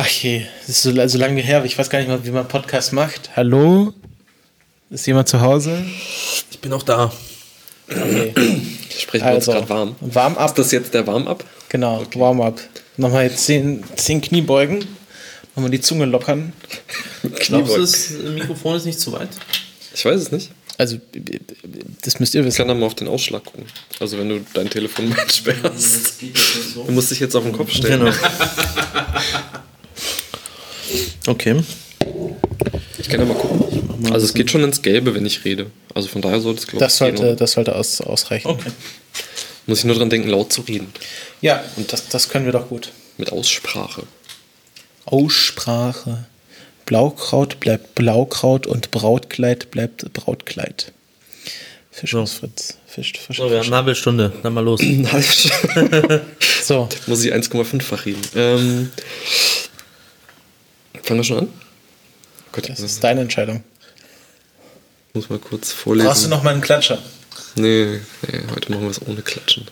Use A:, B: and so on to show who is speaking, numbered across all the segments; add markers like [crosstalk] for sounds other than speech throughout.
A: Ach je, das ist so, so lange her, ich weiß gar nicht mal, wie man Podcast macht. Hallo? Ist jemand zu Hause?
B: Ich bin auch da.
C: Okay. Sprechen wir also, uns gerade warm.
A: Warm-up.
C: Ist das jetzt der Warm-up?
A: Genau, okay. Warm-up. Nochmal jetzt zehn, zehn Kniebeugen. Nochmal die Zunge lockern. [laughs]
B: Glaubst du, das Mikrofon ist nicht zu weit?
C: Ich weiß es nicht.
A: Also, das müsst ihr wissen. Ich
C: kann da mal auf den Ausschlag gucken. Also, wenn du dein Telefon [laughs] mal sperrst. Du musst dich jetzt auf den Kopf stellen. Genau. [laughs]
B: okay.
C: Ich kann ja mal gucken. Also, es geht schon ins Gelbe, wenn ich rede. Also, von daher sollte es,
A: glaube ich, das sollte, Das sollte aus, ausreichen.
C: Okay. Muss ich nur dran denken, laut zu reden.
A: Ja, und das, das können wir doch gut.
C: Mit Aussprache.
A: Aussprache. Blaukraut bleibt Blaukraut und Brautkleid bleibt Brautkleid.
B: Fisch aus Fritz. Fisch, Fisch, so, wir haben eine halbe Stunde. Dann mal los. [laughs] [laughs]
C: so. Muss ich 1,5-fach reden. Ähm, fangen wir schon an?
A: Gott, das ist deine Entscheidung.
C: Muss mal kurz vorlesen.
A: Brauchst du noch mal einen Klatscher?
C: Nee, nee heute machen wir es ohne Klatschen.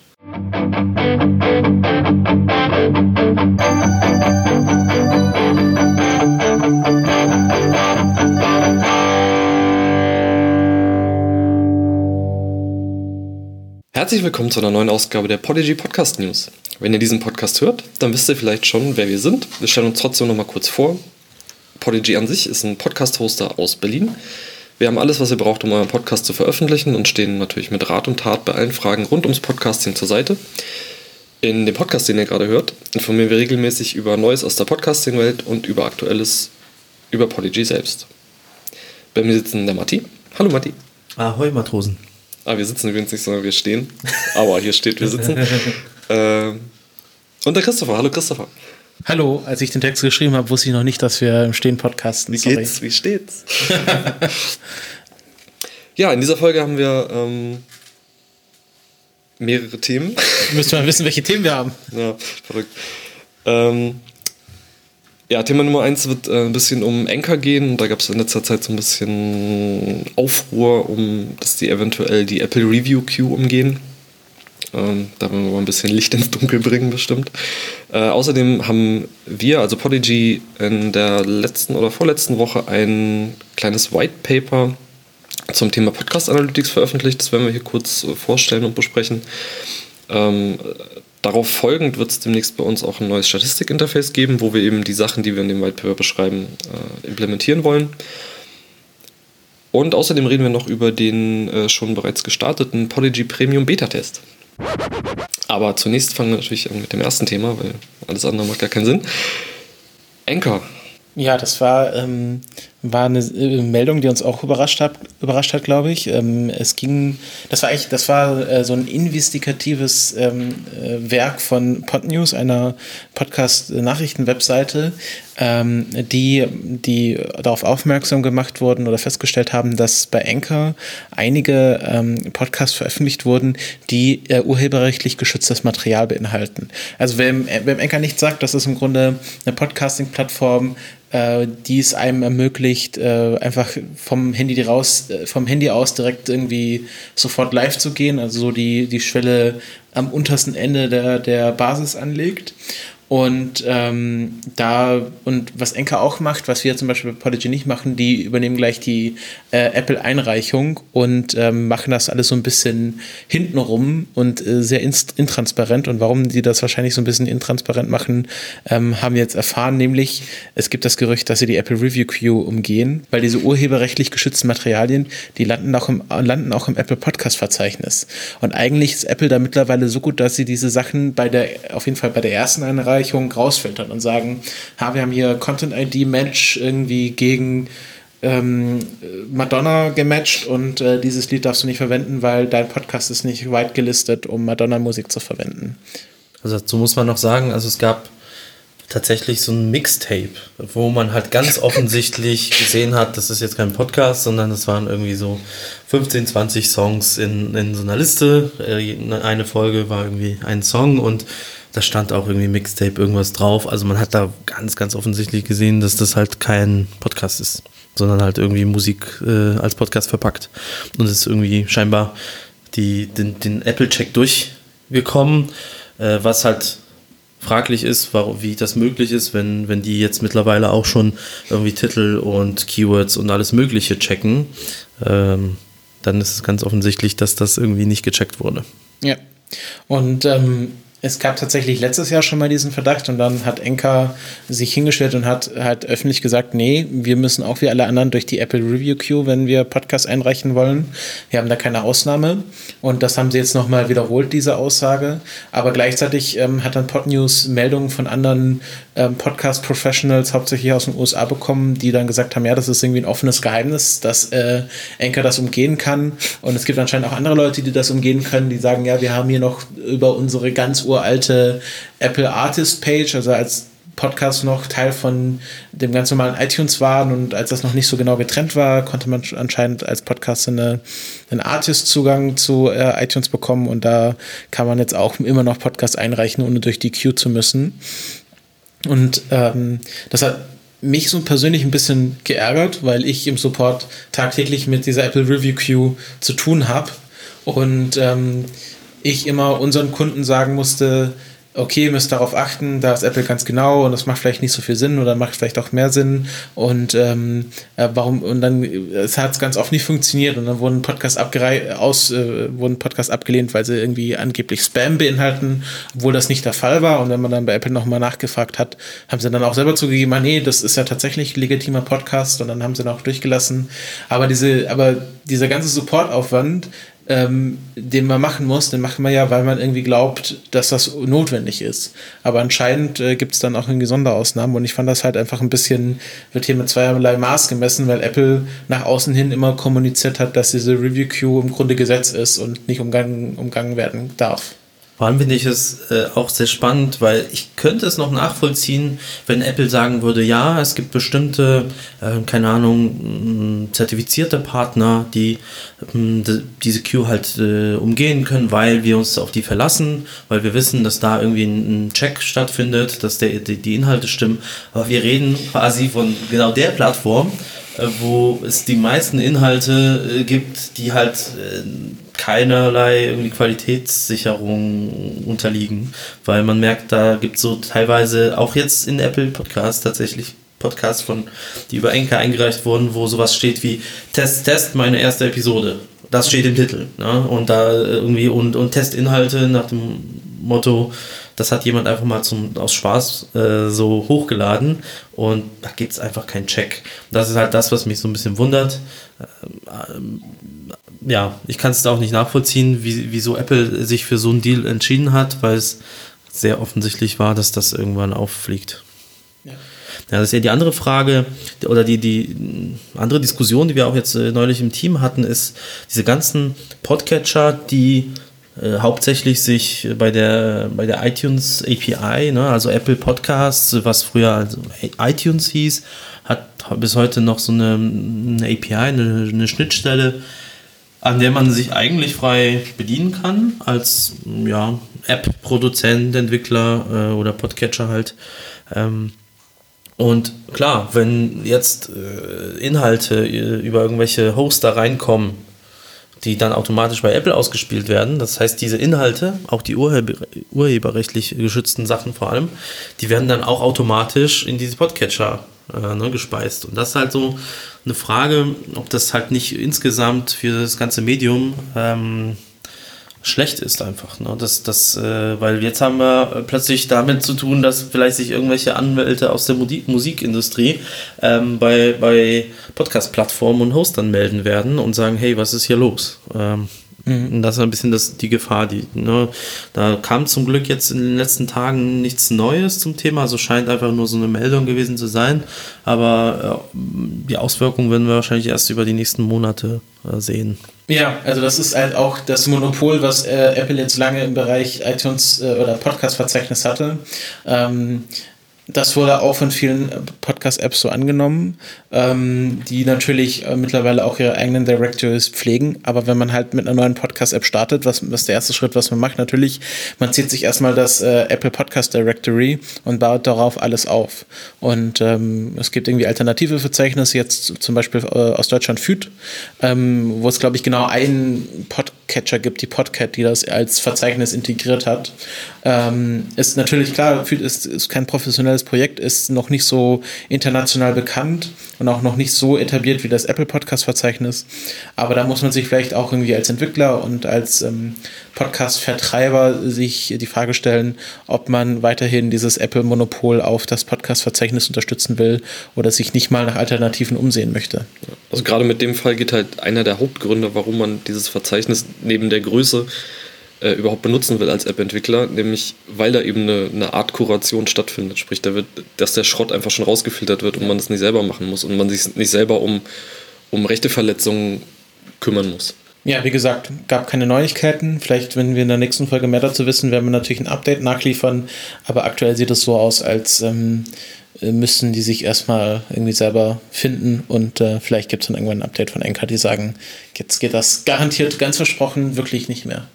C: Herzlich willkommen zu einer neuen Ausgabe der Podigy Podcast News. Wenn ihr diesen Podcast hört, dann wisst ihr vielleicht schon, wer wir sind. Wir stellen uns trotzdem noch mal kurz vor. Podigy an sich ist ein Podcast-Hoster aus Berlin. Wir haben alles, was ihr braucht, um euren Podcast zu veröffentlichen und stehen natürlich mit Rat und Tat bei allen Fragen rund ums Podcasting zur Seite. In dem Podcast, den ihr gerade hört, informieren wir regelmäßig über Neues aus der Podcasting-Welt und über Aktuelles über Podigy selbst. Bei mir sitzen der Matti. Hallo Matti.
B: Ahoi Matrosen.
C: Ah, wir sitzen übrigens nicht, sondern wir stehen. Aber hier steht, wir sitzen. [laughs] äh, und der Christopher. Hallo Christopher.
A: Hallo, als ich den Text geschrieben habe, wusste ich noch nicht, dass wir im Stehen podcasten.
C: Wie Sorry. geht's? Wie steht's? [laughs] ja, in dieser Folge haben wir ähm, mehrere Themen.
A: Müsste man wissen, welche Themen wir haben.
C: Ja, verrückt. Ähm, ja, Thema Nummer eins wird äh, ein bisschen um Anchor gehen. Da gab es in letzter Zeit so ein bisschen Aufruhr, um dass die eventuell die Apple Review Queue umgehen. Ähm, da wollen wir mal ein bisschen Licht ins Dunkel bringen, bestimmt. Äh, außerdem haben wir, also Podigy, in der letzten oder vorletzten Woche ein kleines White Paper zum Thema Podcast Analytics veröffentlicht. Das werden wir hier kurz äh, vorstellen und besprechen. Ähm, darauf folgend wird es demnächst bei uns auch ein neues Statistikinterface geben, wo wir eben die Sachen, die wir in dem White Paper beschreiben, äh, implementieren wollen. Und außerdem reden wir noch über den äh, schon bereits gestarteten Podigy Premium Beta-Test. Aber zunächst fangen wir natürlich mit dem ersten Thema, weil alles andere macht gar keinen Sinn. Anchor.
A: Ja, das war ähm, war eine äh, Meldung, die uns auch überrascht hat, überrascht hat, glaube ich. Ähm, es ging, das war eigentlich, das war äh, so ein investigatives ähm, äh, Werk von Podnews, einer Podcast-Nachrichten-Webseite, ähm, die, die darauf aufmerksam gemacht wurden oder festgestellt haben, dass bei Anchor einige ähm, Podcasts veröffentlicht wurden, die äh, urheberrechtlich geschütztes Material beinhalten. Also wer im Anchor nicht sagt, das ist im Grunde eine Podcasting-Plattform, äh, die es einem ermöglicht, äh, einfach vom Handy raus, äh, vom Handy aus direkt irgendwie sofort live zu gehen, also so die, die Schwelle am untersten Ende der, der Basis anlegt. Und ähm, da, und was Enka auch macht, was wir zum Beispiel bei Podigy nicht machen, die übernehmen gleich die äh, Apple-Einreichung und ähm, machen das alles so ein bisschen hintenrum und äh, sehr intransparent. Und warum die das wahrscheinlich so ein bisschen intransparent machen, ähm, haben wir jetzt erfahren, nämlich es gibt das Gerücht, dass sie die Apple Review Queue umgehen, weil diese urheberrechtlich geschützten Materialien, die landen auch im, landen auch im Apple Podcast-Verzeichnis. Und eigentlich ist Apple da mittlerweile so gut, dass sie diese Sachen bei der, auf jeden Fall bei der ersten Einreichung Verabreichung rausfiltern und sagen, ha, wir haben hier Content-ID-Match irgendwie gegen ähm, Madonna gematcht und äh, dieses Lied darfst du nicht verwenden, weil dein Podcast ist nicht weit gelistet, um Madonna-Musik zu verwenden.
B: Also dazu muss man noch sagen, also es gab tatsächlich so ein Mixtape, wo man halt ganz [laughs] offensichtlich gesehen hat, das ist jetzt kein Podcast, sondern es waren irgendwie so 15, 20 Songs in, in so einer Liste. Äh, eine Folge war irgendwie ein Song und da stand auch irgendwie Mixtape irgendwas drauf. Also man hat da ganz, ganz offensichtlich gesehen, dass das halt kein Podcast ist, sondern halt irgendwie Musik äh, als Podcast verpackt. Und es ist irgendwie scheinbar die, den, den Apple-Check durchgekommen, äh, was halt fraglich ist, wie das möglich ist, wenn, wenn die jetzt mittlerweile auch schon irgendwie Titel und Keywords und alles Mögliche checken. Ähm, dann ist es ganz offensichtlich, dass das irgendwie nicht gecheckt wurde.
A: Ja. Und ähm, es gab tatsächlich letztes Jahr schon mal diesen Verdacht und dann hat Enka sich hingestellt und hat halt öffentlich gesagt, nee, wir müssen auch wie alle anderen durch die Apple Review Queue, wenn wir Podcasts einreichen wollen. Wir haben da keine Ausnahme und das haben sie jetzt nochmal wiederholt, diese Aussage. Aber gleichzeitig ähm, hat dann Podnews Meldungen von anderen ähm, Podcast-Professionals, hauptsächlich aus den USA, bekommen, die dann gesagt haben, ja, das ist irgendwie ein offenes Geheimnis, dass äh, Anchor das umgehen kann. Und es gibt anscheinend auch andere Leute, die das umgehen können, die sagen, ja, wir haben hier noch über unsere ganz uralte Apple Artist Page, also als Podcast noch Teil von dem ganz normalen iTunes waren und als das noch nicht so genau getrennt war, konnte man anscheinend als Podcast eine, einen Artist-Zugang zu äh, iTunes bekommen und da kann man jetzt auch immer noch Podcasts einreichen, ohne durch die Queue zu müssen. Und ähm, das hat mich so persönlich ein bisschen geärgert, weil ich im Support tagtäglich mit dieser Apple Review Queue zu tun habe und ähm, ich immer unseren Kunden sagen musste, okay, ihr müsst darauf achten, da ist Apple ganz genau und das macht vielleicht nicht so viel Sinn oder macht vielleicht auch mehr Sinn und ähm, äh, warum und dann hat es ganz oft nicht funktioniert und dann wurden Podcasts aus äh, wurden Podcasts abgelehnt, weil sie irgendwie angeblich Spam beinhalten, obwohl das nicht der Fall war und wenn man dann bei Apple nochmal nachgefragt hat, haben sie dann auch selber zugegeben, ah, nee, das ist ja tatsächlich legitimer Podcast und dann haben sie dann auch durchgelassen, aber diese aber dieser ganze Supportaufwand ähm, den man machen muss, den macht man ja, weil man irgendwie glaubt, dass das notwendig ist. Aber anscheinend äh, gibt es dann auch irgendwie Sonderausnahmen und ich fand das halt einfach ein bisschen, wird hier mit zweierlei Maß gemessen, weil Apple nach außen hin immer kommuniziert hat, dass diese Review Queue im Grunde Gesetz ist und nicht umgangen, umgangen werden darf.
B: Vor allem finde ich es äh, auch sehr spannend, weil ich könnte es noch nachvollziehen, wenn Apple sagen würde, ja, es gibt bestimmte, äh, keine Ahnung, zertifizierte Partner, die äh, diese Queue halt äh, umgehen können, weil wir uns auf die verlassen, weil wir wissen, dass da irgendwie ein, ein Check stattfindet, dass der, die, die Inhalte stimmen. Aber wir reden quasi von genau der Plattform, äh, wo es die meisten Inhalte äh, gibt, die halt keinerlei irgendwie Qualitätssicherung unterliegen, weil man merkt, da gibt es so teilweise auch jetzt in Apple Podcasts tatsächlich Podcasts von, die über Enker eingereicht wurden, wo sowas steht wie Test, Test, meine erste Episode. Das steht im Titel. Ne? Und da irgendwie und, und Testinhalte nach dem Motto, das hat jemand einfach mal zum, aus Spaß äh, so hochgeladen und da gibt es einfach keinen Check. Das ist halt das, was mich so ein bisschen wundert. Ähm, ja, ich kann es auch nicht nachvollziehen, wie, wieso Apple sich für so einen Deal entschieden hat, weil es sehr offensichtlich war, dass das irgendwann auffliegt. Ja. Ja, das ist ja die andere Frage oder die, die andere Diskussion, die wir auch jetzt äh, neulich im Team hatten, ist diese ganzen Podcatcher, die äh, hauptsächlich sich bei der, bei der iTunes API, ne, also Apple Podcasts, was früher also iTunes hieß, hat bis heute noch so eine, eine API, eine, eine Schnittstelle, an der man sich eigentlich frei bedienen kann, als ja, App-Produzent, Entwickler äh, oder Podcatcher halt. Ähm, und klar, wenn jetzt äh, Inhalte äh, über irgendwelche Hoster reinkommen, die dann automatisch bei Apple ausgespielt werden, das heißt, diese Inhalte, auch die urheber urheberrechtlich geschützten Sachen vor allem, die werden dann auch automatisch in diese Podcatcher äh, ne, gespeist. Und das ist halt so eine Frage, ob das halt nicht insgesamt für das ganze Medium ähm, schlecht ist einfach. Ne? Das, das, äh, weil jetzt haben wir plötzlich damit zu tun, dass vielleicht sich irgendwelche Anwälte aus der Musik Musikindustrie ähm, bei, bei Podcast-Plattformen und Hostern melden werden und sagen, hey, was ist hier los? Ähm, Mhm. Das ist ein bisschen das, die Gefahr. Die, ne, da kam zum Glück jetzt in den letzten Tagen nichts Neues zum Thema, also scheint einfach nur so eine Meldung gewesen zu sein. Aber äh, die Auswirkungen werden wir wahrscheinlich erst über die nächsten Monate äh, sehen.
A: Ja, also das ist halt auch das Monopol, was äh, Apple jetzt lange im Bereich iTunes äh, oder Podcast-Verzeichnis hatte. Ähm, Das wurde auch von vielen Podcast-Apps so angenommen, ähm, die natürlich äh, mittlerweile auch ihre eigenen Directories pflegen. Aber wenn man halt mit einer neuen Podcast-App startet, was, was der erste Schritt, was man macht, natürlich, man zieht sich erstmal das äh, Apple Podcast Directory und baut darauf alles auf. Und ähm, es gibt irgendwie alternative Verzeichnisse, jetzt zum Beispiel äh, aus Deutschland Feed, ähm, wo es, glaube ich, genau einen Podcatcher gibt, die Podcat, die das als Verzeichnis integriert hat. Ähm, ist natürlich klar, Feed ist, ist kein professionelles internationales Projekt, ist noch nicht so international bekannt und auch noch nicht so etabliert wie das Apple Podcast-Verzeichnis. Aber da muss man sich vielleicht auch irgendwie als Entwickler und als ähm, Podcast-Vertreiber sich die Frage stellen, ob man weiterhin dieses Apple-Monopol auf das Podcast-Verzeichnis unterstützen will oder sich nicht mal nach Alternativen umsehen möchte.
C: Also gerade mit dem Fall geht halt einer der Hauptgründe, warum man dieses Verzeichnis neben der Größe äh, überhaupt benutzen will als App-Entwickler, nämlich weil da eben eine, eine, Art Kuration stattfindet. Sprich, da wird, dass der Schrott einfach schon rausgefiltert wird und man das nicht selber machen muss und man sich nicht selber um, um Rechteverletzungen kümmern muss.
A: Ja, wie gesagt, gab keine Neuigkeiten. Vielleicht, wenn wir in der nächsten Folge mehr dazu wissen, werden wir natürlich ein Update nachliefern. Aber aktuell sieht es so aus, als ähm, äh, müssen die sich erstmal irgendwie selber finden und äh, vielleicht gibt es dann irgendwann ein Update von Enka, die sagen, jetzt geht das garantiert ganz versprochen wirklich nicht mehr.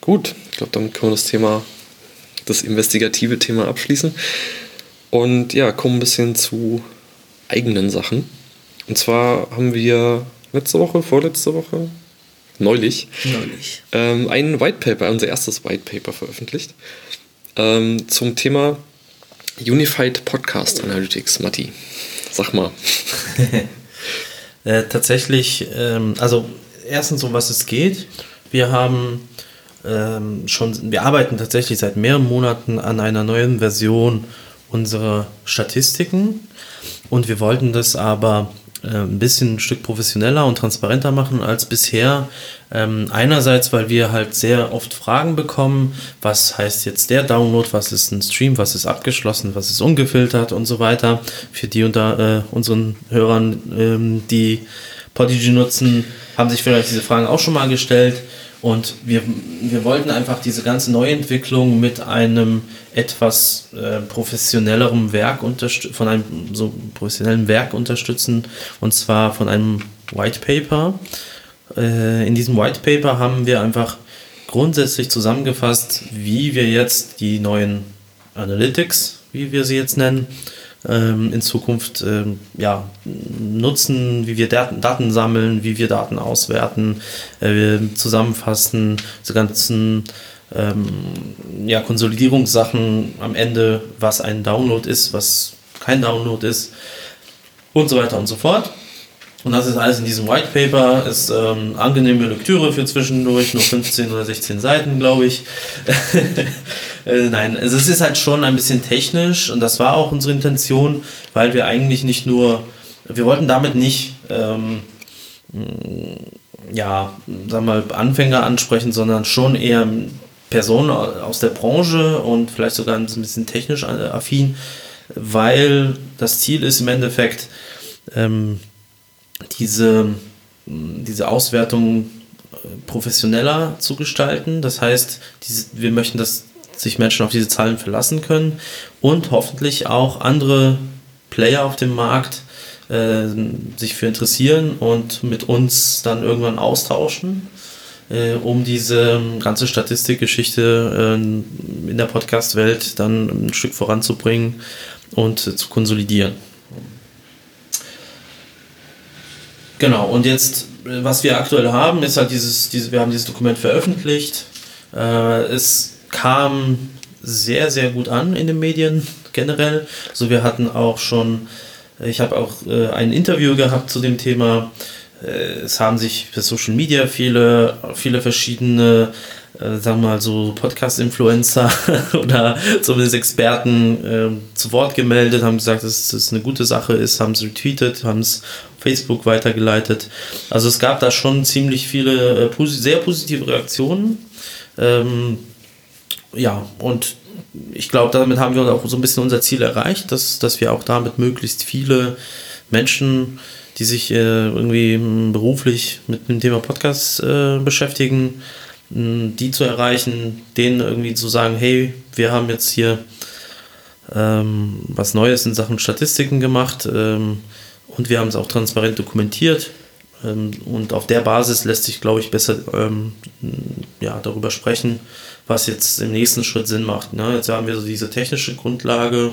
C: Gut, ich glaube, damit können wir das Thema, das investigative Thema abschließen. Und ja, kommen ein bisschen zu eigenen Sachen. Und zwar haben wir letzte Woche, vorletzte Woche, neulich, neulich. Ähm, ein White Paper, unser erstes White Paper veröffentlicht ähm, zum Thema Unified Podcast Analytics, Matti. Sag mal. [laughs]
B: äh, tatsächlich, ähm, also erstens, um was es geht. Wir haben ähm, schon, wir arbeiten tatsächlich seit mehreren Monaten an einer neuen Version unserer Statistiken und wir wollten das aber ein bisschen ein Stück professioneller und transparenter machen als bisher. Ähm, einerseits, weil wir halt sehr oft Fragen bekommen, was heißt jetzt der Download, was ist ein Stream, was ist abgeschlossen, was ist ungefiltert und so weiter. Für die unter äh, unseren Hörern, ähm, die Podigy nutzen, haben sich vielleicht diese Fragen auch schon mal gestellt. Und wir, wir wollten einfach diese ganze Neuentwicklung mit einem etwas äh, professionellerem Werk von einem so professionellen Werk unterstützen und zwar von einem White Paper. Äh, in diesem White Paper haben wir einfach grundsätzlich zusammengefasst, wie wir jetzt die neuen Analytics, wie wir sie jetzt nennen, in Zukunft ähm, ja, nutzen, wie wir Daten, sammeln, wie wir Daten auswerten, äh, zusammenfassen, diese ganzen ähm, ja, Konsolidierungssachen am Ende, was ein Download ist, was kein Download ist und so weiter und so fort. Und das ist alles in diesem White Paper, ist ähm, angenehme Lektüre für zwischendurch, nur 15 oder 16 Seiten, glaube ich. [laughs] äh, nein, also es ist halt schon ein bisschen technisch. Und das war auch unsere Intention, weil wir eigentlich nicht nur, wir wollten damit nicht, ähm, ja, sagen wir mal, Anfänger ansprechen, sondern schon eher Personen aus der Branche und vielleicht sogar ein bisschen technisch affin, weil das Ziel ist im Endeffekt, ähm, diese, diese Auswertung äh, professioneller zu gestalten. Das heißt, diese, wir möchten, dass sich Menschen auf diese Zahlen verlassen können und hoffentlich auch andere Player auf dem Markt äh, sich für interessieren und mit uns dann irgendwann austauschen, äh, um diese ganze Statistikgeschichte äh, in der Podcast-Welt dann ein Stück voranzubringen und zu konsolidieren. Genau, und jetzt, äh, was wir aktuell haben, ist halt dieses, dieses wir haben dieses Dokument veröffentlicht. Äh, es kam sehr, sehr gut an in den Medien generell. So, wir hatten auch schon, ich habe auch äh, ein Interview gehabt zu dem Thema. Äh, es haben sich für Social Media viele, viele verschiedene äh, sagen wir mal so Podcast-Influencer [laughs] oder zumindest Experten äh, zu Wort gemeldet, haben gesagt, dass das eine gute Sache ist, haben es retweetet, haben es Facebook weitergeleitet. Also es gab da schon ziemlich viele äh, sehr positive Reaktionen. Ähm, ja, und ich glaube, damit haben wir auch so ein bisschen unser Ziel erreicht, dass, dass wir auch damit möglichst viele Menschen, die sich äh, irgendwie beruflich mit dem Thema Podcast äh, beschäftigen, die zu erreichen, denen irgendwie zu sagen, hey, wir haben jetzt hier ähm, was Neues in Sachen Statistiken gemacht ähm, und wir haben es auch transparent dokumentiert. Ähm, und auf der Basis lässt sich, glaube ich, besser ähm, ja, darüber sprechen, was jetzt im nächsten Schritt Sinn macht. Ne? Jetzt haben wir so diese technische Grundlage.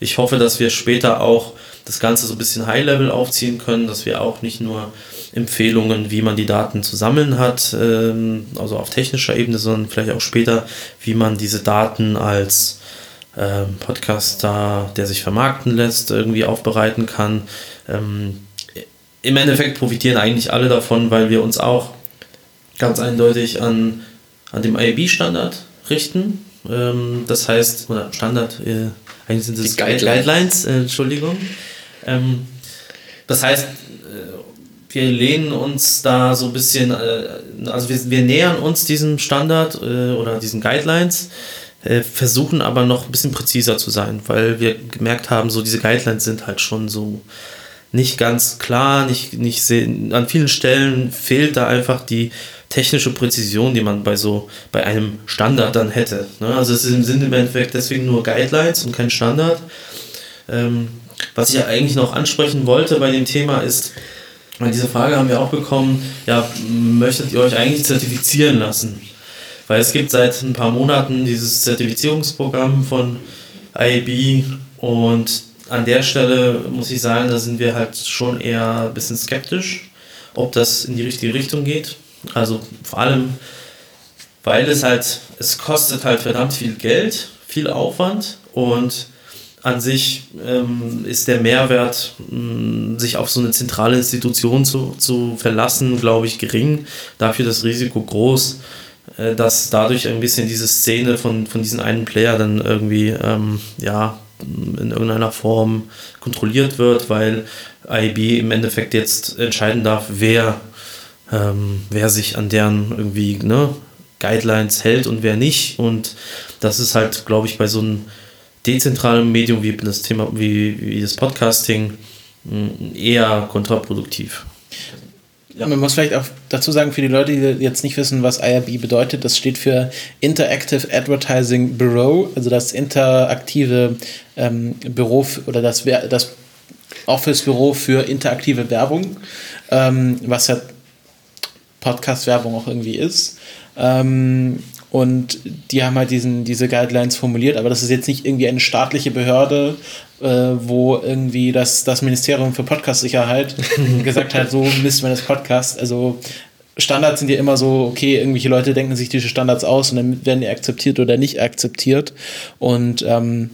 B: Ich hoffe, dass wir später auch das Ganze so ein bisschen High-Level aufziehen können, dass wir auch nicht nur Empfehlungen, wie man die Daten zu sammeln hat, ähm, also auf technischer Ebene, sondern vielleicht auch später, wie man diese Daten als ähm, Podcaster, der sich vermarkten lässt, irgendwie aufbereiten kann. Ähm, Im Endeffekt profitieren eigentlich alle davon, weil wir uns auch ganz eindeutig an, an dem IAB-Standard richten. Ähm, das heißt, oder Standard, äh, eigentlich sind es Guidelines, Guidelines äh, Entschuldigung. Ähm, das heißt, äh, wir lehnen uns da so ein bisschen, äh, also wir, wir nähern uns diesem Standard äh, oder diesen Guidelines äh, versuchen aber noch ein bisschen präziser zu sein, weil wir gemerkt haben, so diese Guidelines sind halt schon so nicht ganz klar, nicht, nicht sehen, an vielen Stellen fehlt da einfach die technische Präzision, die man bei so bei einem Standard dann hätte. Ne? Also es sind im Endeffekt deswegen nur Guidelines und kein Standard. Ähm, was ich ja eigentlich noch ansprechen wollte bei dem Thema ist, weil diese Frage haben wir auch bekommen, ja, möchtet ihr euch eigentlich zertifizieren lassen? Weil es gibt seit ein paar Monaten dieses Zertifizierungsprogramm von IAB und an der Stelle muss ich sagen, da sind wir halt schon eher ein bisschen skeptisch, ob das in die richtige Richtung geht. Also vor allem, weil es halt, es kostet halt verdammt viel Geld, viel Aufwand und an sich ähm, ist der Mehrwert, mh, sich auf so eine zentrale Institution zu, zu verlassen, glaube ich, gering. Dafür das Risiko groß, äh, dass dadurch ein bisschen diese Szene von, von diesen einen Player dann irgendwie, ähm, ja, in irgendeiner Form kontrolliert wird, weil IB im Endeffekt jetzt entscheiden darf, wer, ähm, wer sich an deren irgendwie ne, Guidelines hält und wer nicht. Und das ist halt, glaube ich, bei so einem dezentralen Medium wie das Thema, wie, wie das Podcasting eher kontraproduktiv.
A: Ja. Man muss vielleicht auch dazu sagen, für die Leute, die jetzt nicht wissen, was IRB bedeutet, das steht für Interactive Advertising Bureau, also das interaktive ähm, Büro oder das, das Office-Büro für interaktive Werbung, ähm, was ja Podcast-Werbung auch irgendwie ist. Ähm, und die haben halt diesen, diese Guidelines formuliert, aber das ist jetzt nicht irgendwie eine staatliche Behörde, äh, wo irgendwie das, das Ministerium für Podcast-Sicherheit [laughs] gesagt hat, so misst man das Podcast. Also Standards sind ja immer so, okay, irgendwelche Leute denken sich diese Standards aus und dann werden die akzeptiert oder nicht akzeptiert. Und ähm,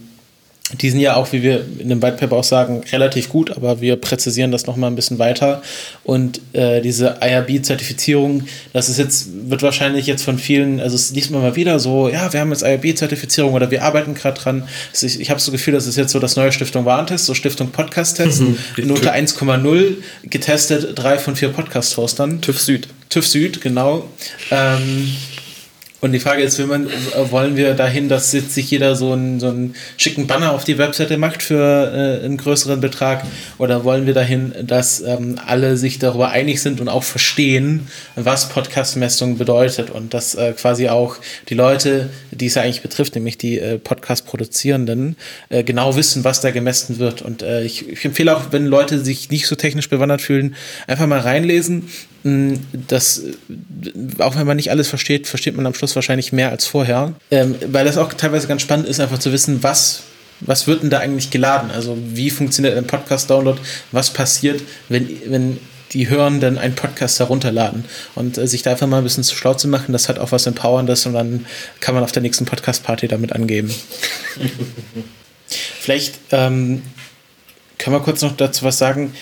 A: die sind ja auch, wie wir in dem White Paper auch sagen, relativ gut, aber wir präzisieren das nochmal ein bisschen weiter. Und äh, diese IRB-Zertifizierung, das ist jetzt, wird wahrscheinlich jetzt von vielen, also es liest man mal wieder so, ja, wir haben jetzt IRB-Zertifizierung oder wir arbeiten gerade dran. Also ich, ich habe so das Gefühl, das ist jetzt so das neue Stiftung Warentest, so Stiftung Podcast-Test, mhm. Note 1,0, getestet, drei von vier Podcast-Hostern.
C: TÜV Süd.
A: TÜV Süd, genau. Ähm, und die Frage ist, man, wollen wir dahin, dass jetzt sich jeder so einen, so einen schicken Banner auf die Webseite macht für äh, einen größeren Betrag? Oder wollen wir dahin, dass ähm, alle sich darüber einig sind und auch verstehen, was Podcast-Messung bedeutet und dass äh, quasi auch die Leute, die es ja eigentlich betrifft, nämlich die äh, Podcast-Produzierenden, äh, genau wissen, was da gemessen wird. Und äh, ich, ich empfehle auch, wenn Leute sich nicht so technisch bewandert fühlen, einfach mal reinlesen das, auch wenn man nicht alles versteht, versteht man am Schluss wahrscheinlich mehr als vorher. Ähm, weil das auch teilweise ganz spannend ist, einfach zu wissen, was, was wird denn da eigentlich geladen? Also wie funktioniert ein Podcast-Download? Was passiert, wenn, wenn die Hörenden einen Podcast herunterladen? Und äh, sich da einfach mal ein bisschen zu schlau zu machen, das hat auch was Empowerndes und dann kann man auf der nächsten Podcast-Party damit angeben. [laughs] Vielleicht ähm, können wir kurz noch dazu was sagen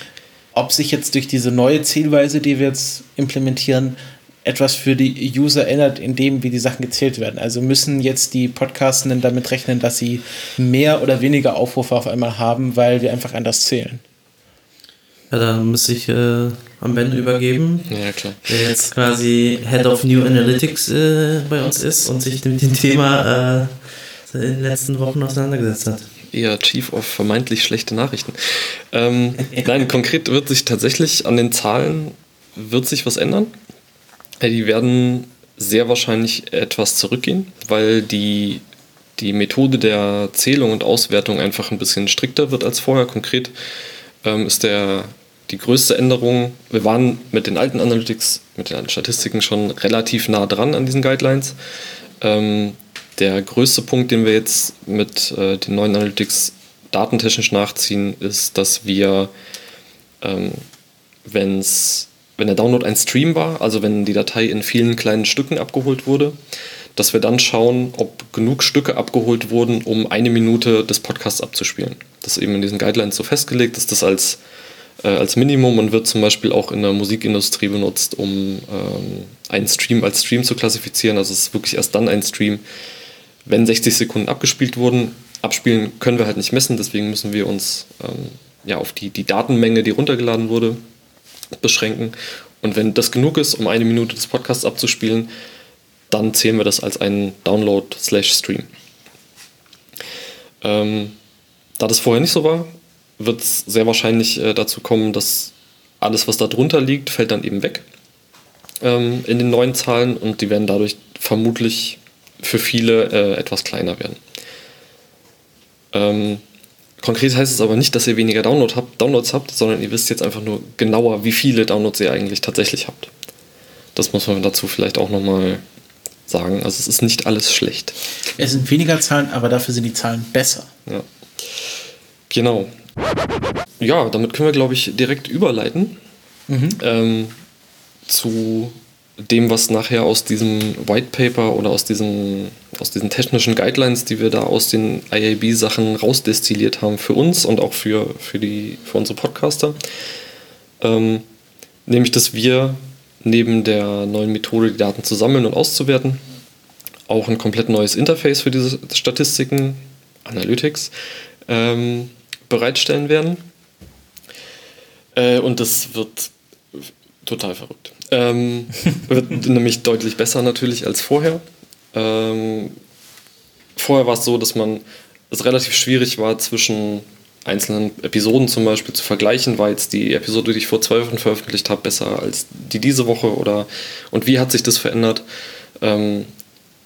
A: ob sich jetzt durch diese neue Zielweise, die wir jetzt implementieren, etwas für die User ändert, in dem, wie die Sachen gezählt werden. Also müssen jetzt die Podcastenden damit rechnen, dass sie mehr oder weniger Aufrufe auf einmal haben, weil wir einfach anders zählen.
B: Ja, da muss ich äh, am Ben übergeben,
C: ja, klar.
B: der jetzt quasi Head of New Analytics äh, bei uns ist und sich mit dem Thema äh, in den letzten Wochen auseinandergesetzt hat
C: eher Chief of vermeintlich schlechte Nachrichten. Ähm, nein, konkret wird sich tatsächlich an den Zahlen wird sich was ändern. Die werden sehr wahrscheinlich etwas zurückgehen, weil die die Methode der Zählung und Auswertung einfach ein bisschen strikter wird als vorher. Konkret ähm, ist der, die größte Änderung, wir waren mit den alten Analytics, mit den alten Statistiken schon relativ nah dran an diesen Guidelines. Ähm, der größte Punkt, den wir jetzt mit äh, den neuen Analytics datentechnisch nachziehen, ist, dass wir, ähm, wenn's, wenn der Download ein Stream war, also wenn die Datei in vielen kleinen Stücken abgeholt wurde, dass wir dann schauen, ob genug Stücke abgeholt wurden, um eine Minute des Podcasts abzuspielen. Das ist eben in diesen Guidelines so festgelegt, dass das als, äh, als Minimum und wird zum Beispiel auch in der Musikindustrie benutzt, um ähm, einen Stream als Stream zu klassifizieren. Also es ist wirklich erst dann ein Stream, wenn 60 Sekunden abgespielt wurden. Abspielen können wir halt nicht messen, deswegen müssen wir uns ähm, ja, auf die, die Datenmenge, die runtergeladen wurde, beschränken. Und wenn das genug ist, um eine Minute des Podcasts abzuspielen, dann zählen wir das als einen Download slash Stream. Ähm, da das vorher nicht so war, wird es sehr wahrscheinlich äh, dazu kommen, dass alles, was da drunter liegt, fällt dann eben weg ähm, in den neuen Zahlen und die werden dadurch vermutlich für viele äh, etwas kleiner werden. Ähm, konkret heißt es aber nicht, dass ihr weniger Download habt, Downloads habt, sondern ihr wisst jetzt einfach nur genauer, wie viele Downloads ihr eigentlich tatsächlich habt. Das muss man dazu vielleicht auch nochmal sagen. Also es ist nicht alles schlecht.
A: Es sind weniger Zahlen, aber dafür sind die Zahlen besser.
C: Ja. Genau. Ja, damit können wir, glaube ich, direkt überleiten mhm. ähm, zu dem, was nachher aus diesem White Paper oder aus diesen, aus diesen technischen Guidelines, die wir da aus den IAB-Sachen rausdestilliert haben, für uns und auch für, für, die, für unsere Podcaster. Ähm, nämlich, dass wir neben der neuen Methode, die Daten zu sammeln und auszuwerten, auch ein komplett neues Interface für diese Statistiken, Analytics, ähm, bereitstellen werden. Äh, und das wird total verrückt. Ähm, wird [laughs] nämlich deutlich besser natürlich als vorher. Ähm, vorher war es so, dass man es relativ schwierig war zwischen einzelnen Episoden zum Beispiel zu vergleichen, war jetzt die Episode, die ich vor zwei Wochen veröffentlicht habe, besser als die diese Woche oder und wie hat sich das verändert? Ähm,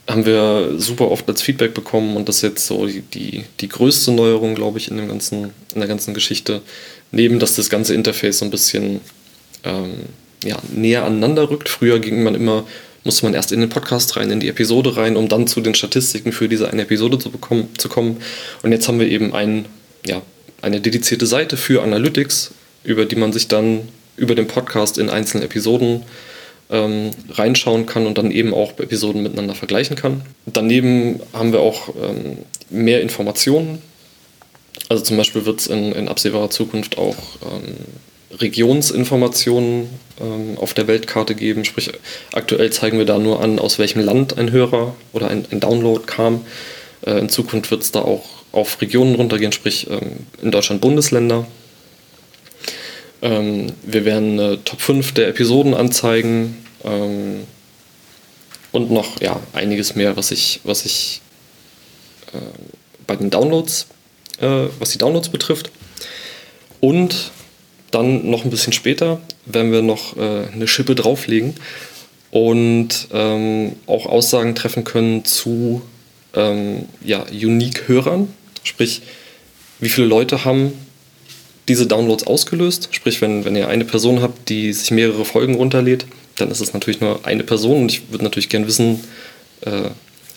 C: haben wir super oft als Feedback bekommen und das ist jetzt so die, die, die größte Neuerung, glaube ich, in, dem ganzen, in der ganzen Geschichte. Neben, dass das ganze Interface so ein bisschen ähm, ja, näher aneinander rückt. Früher ging man immer, musste man erst in den Podcast rein, in die Episode rein, um dann zu den Statistiken für diese eine Episode zu, bekommen, zu kommen. Und jetzt haben wir eben ein, ja, eine dedizierte Seite für Analytics, über die man sich dann über den Podcast in einzelnen Episoden ähm, reinschauen kann und dann eben auch Episoden miteinander vergleichen kann. Daneben haben wir auch ähm, mehr Informationen. Also zum Beispiel wird es in, in, absehbarer Zukunft auch ähm, Regionsinformationen ähm, auf der Weltkarte geben. Sprich, aktuell zeigen wir da nur an, aus welchem Land ein Hörer oder ein, ein Download kam. Äh, in Zukunft wird es da auch auf Regionen runtergehen, sprich ähm, in Deutschland Bundesländer. Ähm, wir werden äh, Top 5 der Episoden anzeigen ähm, und noch ja, einiges mehr, was ich, was ich äh, bei den Downloads, äh, was die Downloads betrifft. Und dann noch ein bisschen später werden wir noch äh, eine Schippe drauflegen und ähm, auch Aussagen treffen können zu ähm, ja, Unique-Hörern. Sprich, wie viele Leute haben diese Downloads ausgelöst? Sprich, wenn, wenn ihr eine Person habt, die sich mehrere Folgen runterlädt, dann ist es natürlich nur eine Person und ich würde natürlich gern wissen, äh,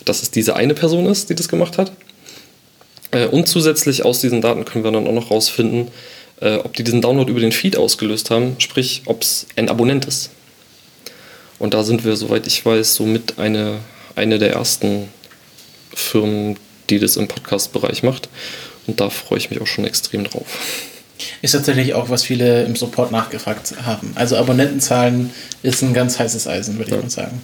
C: dass es diese eine Person ist, die das gemacht hat. Äh, und zusätzlich aus diesen Daten können wir dann auch noch rausfinden, äh, ob die diesen Download über den Feed ausgelöst haben, sprich, ob es ein Abonnent ist. Und da sind wir, soweit ich weiß, somit eine, eine der ersten Firmen, die das im Podcast-Bereich macht. Und da freue ich mich auch schon extrem drauf.
A: Ist tatsächlich auch, was viele im Support nachgefragt haben. Also Abonnentenzahlen ist ein ganz heißes Eisen, würde ja. ich mal sagen.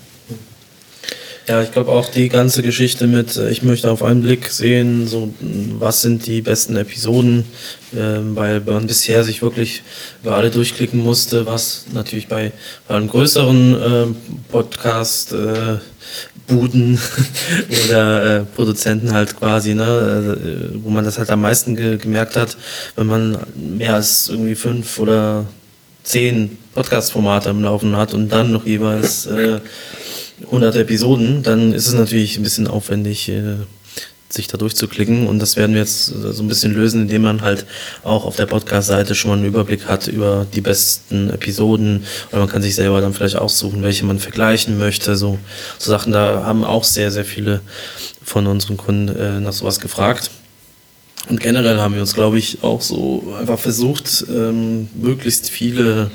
B: Ja, ich glaube auch die ganze Geschichte mit, äh, ich möchte auf einen Blick sehen, so was sind die besten Episoden, äh, weil man bisher sich wirklich über alle durchklicken musste, was natürlich bei, bei einem größeren äh, Podcast äh, Buden [laughs] oder äh, Produzenten halt quasi, ne, äh, wo man das halt am meisten ge gemerkt hat, wenn man mehr als irgendwie fünf oder zehn Podcast-Formate am Laufen hat und dann noch jeweils äh, 100 Episoden, dann ist es natürlich ein bisschen aufwendig, äh, sich da durchzuklicken. Und das werden wir jetzt so ein bisschen lösen, indem man halt auch auf der Podcast-Seite schon mal einen Überblick hat über die besten Episoden. Oder man kann sich selber dann vielleicht aussuchen, welche man vergleichen möchte. So, so Sachen, da haben auch sehr, sehr viele von unseren Kunden äh, nach sowas gefragt. Und generell haben wir uns, glaube ich, auch so einfach versucht, ähm, möglichst viele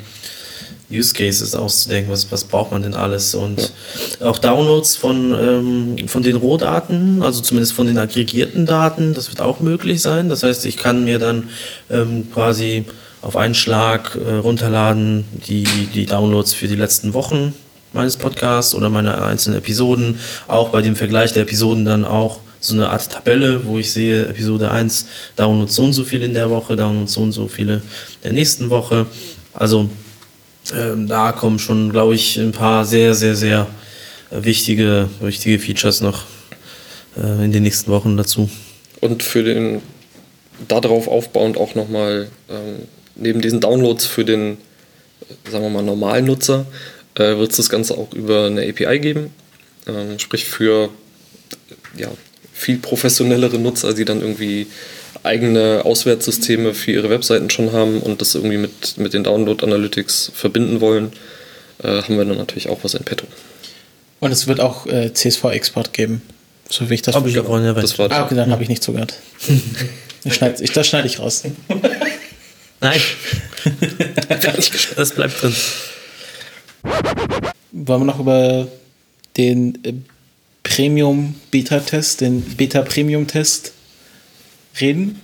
B: Use Cases auszudenken, was, was braucht man denn alles und auch Downloads von, ähm, von den Rohdaten, also zumindest von den aggregierten Daten, das wird auch möglich sein. Das heißt, ich kann mir dann ähm, quasi auf einen Schlag äh, runterladen die, die Downloads für die letzten Wochen meines Podcasts oder meiner einzelnen Episoden, auch bei dem Vergleich der Episoden dann auch so eine Art Tabelle, wo ich sehe, Episode 1 Downloads so und so viel in der Woche, Downloads so und so viele in der nächsten Woche. Also ähm, da kommen schon, glaube ich, ein paar sehr, sehr, sehr äh, wichtige, wichtige Features noch äh, in den nächsten Wochen dazu.
C: Und für den darauf aufbauend auch nochmal ähm, neben diesen Downloads für den, sagen wir mal, normalen Nutzer, äh, wird es das Ganze auch über eine API geben. Ähm, sprich für ja, viel professionellere Nutzer, die dann irgendwie eigene Auswertssysteme für ihre Webseiten schon haben und das irgendwie mit, mit den Download Analytics verbinden wollen, äh, haben wir dann natürlich auch was in petto.
A: Und es wird auch äh, CSV-Export geben, so wie ich das
B: Hab ich erwähnt.
C: Das war
A: Ah, okay, dann habe ich nicht zugehört. ich schneid, ich, das schneide ich raus. [laughs]
B: Nein, [laughs] das bleibt drin.
A: Wollen wir noch über den äh, Premium-Beta-Test, den Beta-Premium-Test reden?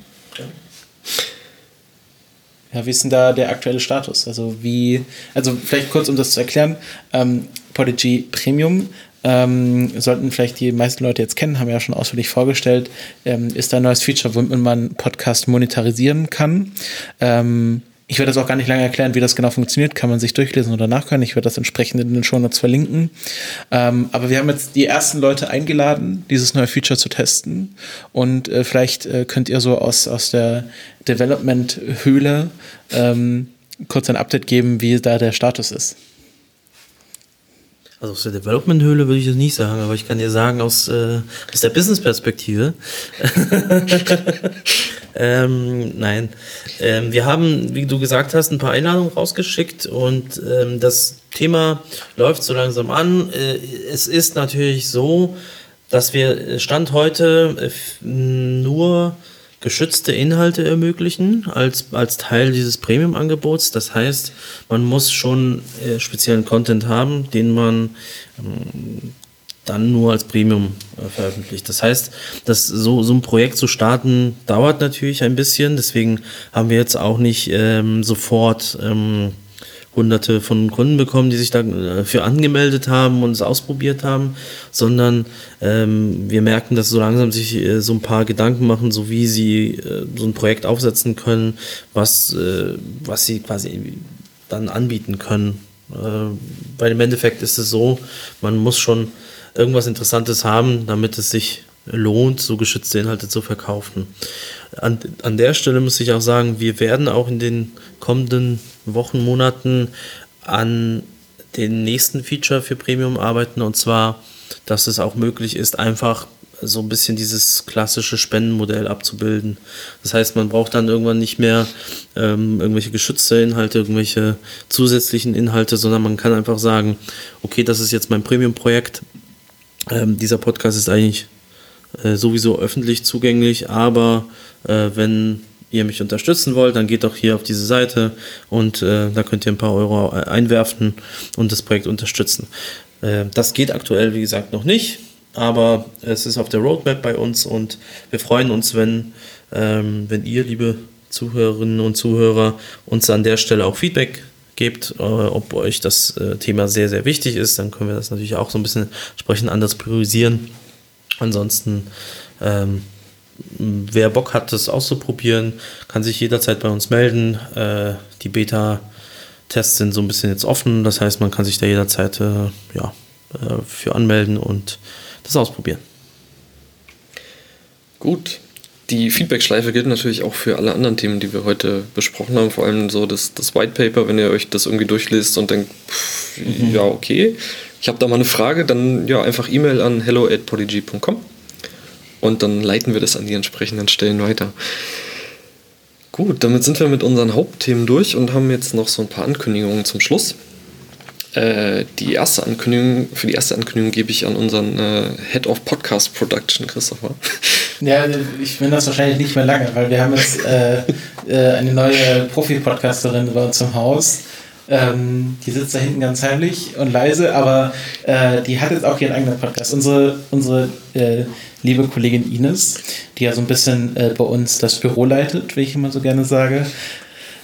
A: Ja, wie ist denn da der aktuelle Status? Also wie, also vielleicht kurz, um das zu erklären, ähm, Podigy Premium ähm, sollten vielleicht die meisten Leute jetzt kennen, haben wir ja schon ausführlich vorgestellt, ähm, ist da ein neues Feature, womit man Podcast monetarisieren kann. Ähm, ich werde das auch gar nicht lange erklären, wie das genau funktioniert. Kann man sich durchlesen oder nachhören. Ich werde das entsprechend in den Shownotes verlinken. Ähm, aber wir haben jetzt die ersten Leute eingeladen, dieses neue Feature zu testen. Und äh, vielleicht äh, könnt ihr so aus, aus der Development-Höhle ähm, kurz ein Update geben, wie da der Status ist.
B: Also aus der Development-Höhle würde ich das nicht sagen, aber ich kann dir sagen, aus, äh, aus der Business-Perspektive. [laughs] ähm, nein. Ähm, wir haben, wie du gesagt hast, ein paar Einladungen rausgeschickt und ähm, das Thema läuft so langsam an. Äh, es ist natürlich so, dass wir Stand heute äh, nur geschützte Inhalte ermöglichen als, als Teil dieses Premium-Angebots. Das heißt, man muss schon äh, speziellen Content haben, den man ähm, dann nur als Premium äh, veröffentlicht. Das heißt, das, so, so ein Projekt zu starten dauert natürlich ein bisschen. Deswegen haben wir jetzt auch nicht ähm, sofort ähm, hunderte von Kunden bekommen, die sich dafür angemeldet haben und es ausprobiert haben, sondern ähm, wir merken, dass so langsam sich äh, so ein paar Gedanken machen, so wie sie äh, so ein Projekt aufsetzen können, was, äh, was sie quasi dann anbieten können. Äh, weil im Endeffekt ist es so, man muss schon irgendwas Interessantes haben, damit es sich lohnt, so geschützte Inhalte zu verkaufen. An, an der Stelle muss ich auch sagen, wir werden auch in den kommenden Wochen, Monaten an den nächsten Feature für Premium arbeiten und zwar, dass es auch möglich ist, einfach so ein bisschen dieses klassische Spendenmodell abzubilden. Das heißt, man braucht dann irgendwann nicht mehr ähm, irgendwelche geschützte Inhalte, irgendwelche zusätzlichen Inhalte, sondern man kann einfach sagen, okay, das ist jetzt mein Premium-Projekt. Ähm, dieser Podcast ist eigentlich äh, sowieso öffentlich zugänglich, aber äh, wenn ihr mich unterstützen wollt, dann geht doch hier auf diese Seite und äh, da könnt ihr ein paar Euro einwerfen und das Projekt unterstützen. Äh, das geht aktuell, wie gesagt, noch nicht, aber es ist auf der Roadmap bei uns und wir freuen uns, wenn, ähm, wenn ihr, liebe Zuhörerinnen und Zuhörer, uns an der Stelle auch Feedback gebt, äh, ob euch das äh, Thema sehr, sehr wichtig ist, dann können wir das natürlich auch so ein bisschen entsprechend anders priorisieren. Ansonsten, ähm, wer Bock hat, das auszuprobieren, kann sich jederzeit bei uns melden. Äh, die Beta-Tests sind so ein bisschen jetzt offen, das heißt, man kann sich da jederzeit äh, ja, äh, für anmelden und das ausprobieren.
C: Gut. Die Feedback-Schleife gilt natürlich auch für alle anderen Themen, die wir heute besprochen haben. Vor allem so das, das White Paper, wenn ihr euch das irgendwie durchlest und denkt, pff, ja, okay, ich habe da mal eine Frage, dann ja einfach E-Mail an hello at polyg.com und dann leiten wir das an die entsprechenden Stellen weiter. Gut, damit sind wir mit unseren Hauptthemen durch und haben jetzt noch so ein paar Ankündigungen zum Schluss. Äh, die erste Ankündigung, für die erste Ankündigung gebe ich an unseren äh, Head of Podcast Production, Christopher. [laughs]
A: Ja, ich bin das wahrscheinlich nicht mehr lange, weil wir haben jetzt äh, äh, eine neue Profi-Podcasterin bei uns im Haus. Ähm, die sitzt da hinten ganz heimlich und leise, aber äh, die hat jetzt auch ihren eigenen Podcast. Unsere, unsere äh, liebe Kollegin Ines, die ja so ein bisschen äh, bei uns das Büro leitet, wie ich immer so gerne sage,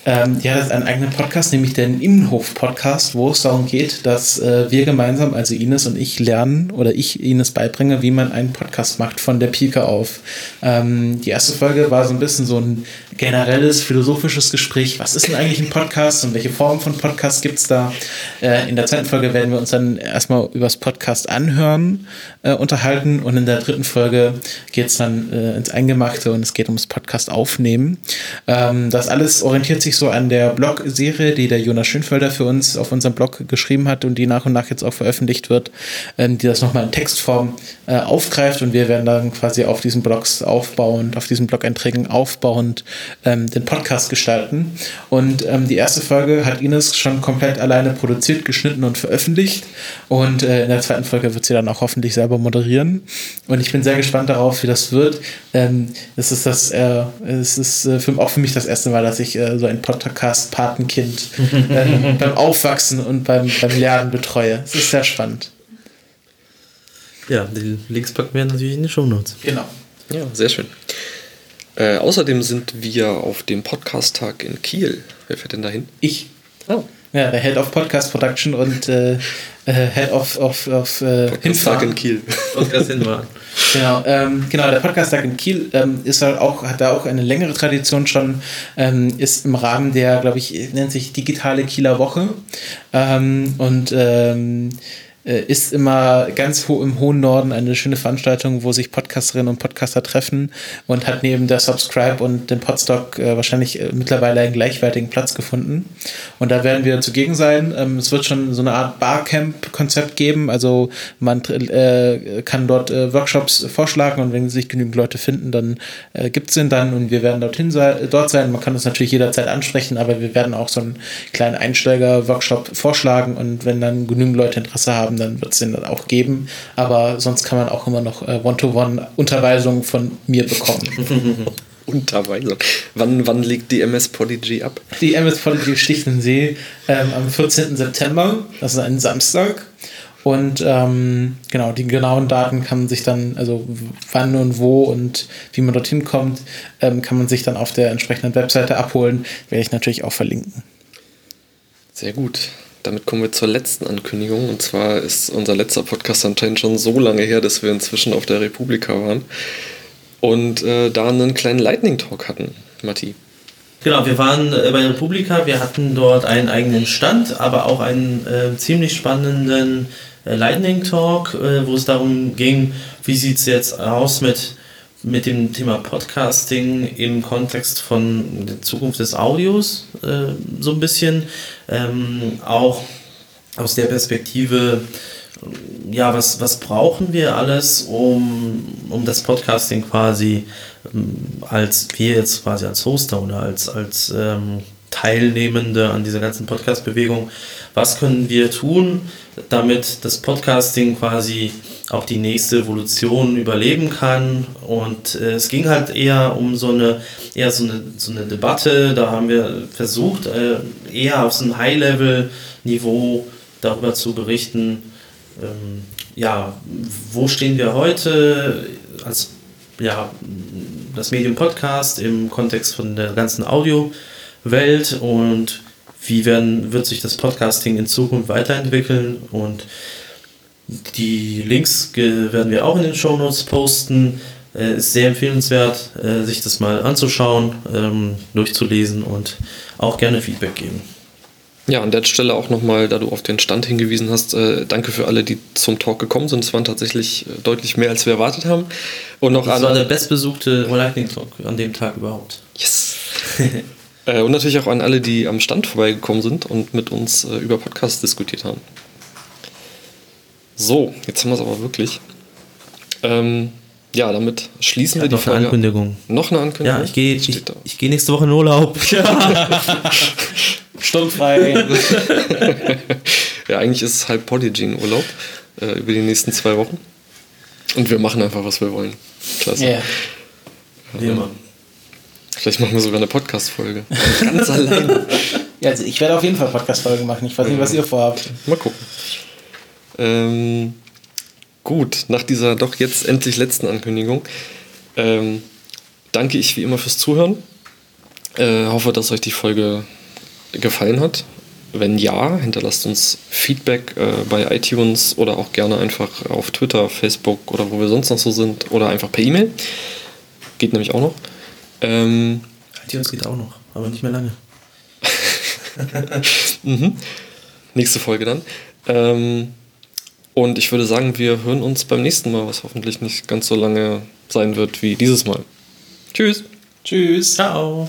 A: ähm, die hat jetzt einen eigenen Podcast, nämlich den Innenhof-Podcast, wo es darum geht, dass äh, wir gemeinsam, also Ines und ich, lernen oder ich Ines beibringe, wie man einen Podcast macht von der Pike auf. Ähm, die erste Folge war so ein bisschen so ein generelles philosophisches Gespräch. Was ist denn eigentlich ein Podcast und welche Form von Podcast gibt es da? Äh, in der zweiten Folge werden wir uns dann erstmal übers Podcast anhören äh, unterhalten und in der dritten Folge geht es dann äh, ins Eingemachte und es geht ums Podcast aufnehmen. Ähm, das alles orientiert sich so an der Blog-Serie, die der Jonas Schönfelder für uns auf unserem Blog geschrieben hat und die nach und nach jetzt auch veröffentlicht wird, ähm, die das nochmal in Textform äh, aufgreift und wir werden dann quasi auf diesen Blogs aufbauend, auf diesen Blog-Einträgen aufbauend ähm, den Podcast gestalten. Und ähm, die erste Folge hat Ines schon komplett alleine produziert, geschnitten und veröffentlicht. Und äh, in der zweiten Folge wird sie dann auch hoffentlich selber moderieren. Und ich bin sehr gespannt darauf, wie das wird. Ähm, es ist das, äh, es ist äh, für, auch für mich das erste Mal, dass ich äh, so ein Podcast-Patenkind [laughs] äh, beim Aufwachsen und beim, beim Lernen betreue. Es ist sehr spannend.
B: Ja, die Links packen wir natürlich in die Show Notes.
A: Genau.
C: Ja, sehr schön. Äh, außerdem sind wir auf dem Podcast-Tag in Kiel. Wer fährt denn dahin?
A: Ich. Oh. Ja, der Head of Podcast Production und äh, äh Head of, of, of äh,
C: Podcast-Tag in Kiel.
B: Podcast hinfahren.
A: Genau, ähm, genau, der Podcast-Tag in Kiel ähm, ist halt auch, hat da auch eine längere Tradition schon, ähm, ist im Rahmen der, glaube ich, nennt sich Digitale Kieler Woche. Ähm, und ähm, äh, ist immer ganz ho im hohen Norden eine schöne Veranstaltung, wo sich Podcasterinnen und Podcaster treffen und hat neben der Subscribe und dem Podstock äh, wahrscheinlich äh, mittlerweile einen gleichwertigen Platz gefunden. Und da werden wir zugegen sein. Ähm, es wird schon so eine Art Barcamp-Konzept geben. Also man äh, kann dort äh, Workshops vorschlagen und wenn sich genügend Leute finden, dann äh, gibt es den dann und wir werden dorthin dort sein. Man kann uns natürlich jederzeit ansprechen, aber wir werden auch so einen kleinen Einsteiger-Workshop vorschlagen und wenn dann genügend Leute Interesse haben, dann wird es den dann auch geben. Aber sonst kann man auch immer noch äh, One-to-One-Unterweisungen von mir bekommen. [laughs]
C: Unterweisung. Wann, wann legt die MS Podigy ab?
A: Die MS Podigy sticht in See ähm, am 14. September, das ist ein Samstag. Und ähm, genau, die genauen Daten kann man sich dann, also wann und wo und wie man dorthin kommt, ähm, kann man sich dann auf der entsprechenden Webseite abholen. Werde ich natürlich auch verlinken.
C: Sehr gut damit kommen wir zur letzten Ankündigung. Und zwar ist unser letzter Podcast anscheinend schon so lange her, dass wir inzwischen auf der Republika waren und äh, da einen kleinen Lightning Talk hatten, Matti.
B: Genau, wir waren äh, bei der Republika, wir hatten dort einen eigenen Stand, aber auch einen äh, ziemlich spannenden äh, Lightning Talk, äh, wo es darum ging, wie sieht es jetzt aus mit mit dem Thema Podcasting im Kontext von der Zukunft des Audios äh, so ein bisschen. Ähm, auch aus der Perspektive, ja, was, was brauchen wir alles, um, um das Podcasting quasi ähm, als wir jetzt quasi als Hoster oder als, als ähm, Teilnehmende an dieser ganzen Podcast-Bewegung, was können wir tun, damit das Podcasting quasi auch die nächste Evolution überleben kann. Und äh, es ging halt eher um so eine, eher so eine, so eine Debatte. Da haben wir versucht, äh, eher auf so einem High-Level-Niveau darüber zu berichten, ähm, ja, wo stehen wir heute als ja, das Medium Podcast im Kontext von der ganzen Audio-Welt und wie werden, wird sich das Podcasting in Zukunft weiterentwickeln und die Links werden wir auch in den Show Notes posten. Äh, ist sehr empfehlenswert, äh, sich das mal anzuschauen, ähm, durchzulesen und auch gerne Feedback geben.
C: Ja, an der Stelle auch nochmal, da du auf den Stand hingewiesen hast, äh, danke für alle, die zum Talk gekommen sind. Es waren tatsächlich äh, deutlich mehr, als wir erwartet haben. Und noch
B: das war der bestbesuchte Lightning Talk an dem Tag überhaupt.
C: Yes! [laughs] äh, und natürlich auch an alle, die am Stand vorbeigekommen sind und mit uns äh, über Podcasts diskutiert haben. So, jetzt haben wir es aber wirklich. Ähm, ja, damit schließen wir die
B: noch eine
C: Folge.
B: Ankündigung.
C: Noch eine Ankündigung?
B: Ja, ich gehe ich, ich geh nächste Woche in Urlaub. [laughs]
A: Sturmfrei. [laughs]
C: Ja, eigentlich ist es halb Podigy in Urlaub äh, über die nächsten zwei Wochen. Und wir machen einfach, was wir wollen. Klasse.
A: Ja.
B: Wie immer.
C: Vielleicht machen wir sogar eine Podcast-Folge. [laughs] Ganz allein.
A: Ja, also ich werde auf jeden Fall Podcast-Folgen machen. Ich weiß nicht, was ihr vorhabt.
C: Mal gucken. Ähm, gut, nach dieser doch jetzt endlich letzten Ankündigung ähm, danke ich wie immer fürs Zuhören. Äh, hoffe, dass euch die Folge gefallen hat. Wenn ja, hinterlasst uns Feedback äh, bei iTunes oder auch gerne einfach auf Twitter, Facebook oder wo wir sonst noch so sind oder einfach per E-Mail. Geht nämlich auch noch. Ähm,
B: iTunes geht auch noch, aber nicht mehr lange. [laughs]
C: Mhm. Nächste Folge dann. Ähm, und ich würde sagen, wir hören uns beim nächsten Mal, was hoffentlich nicht ganz so lange sein wird wie dieses Mal. Tschüss.
A: Tschüss.
B: Ciao.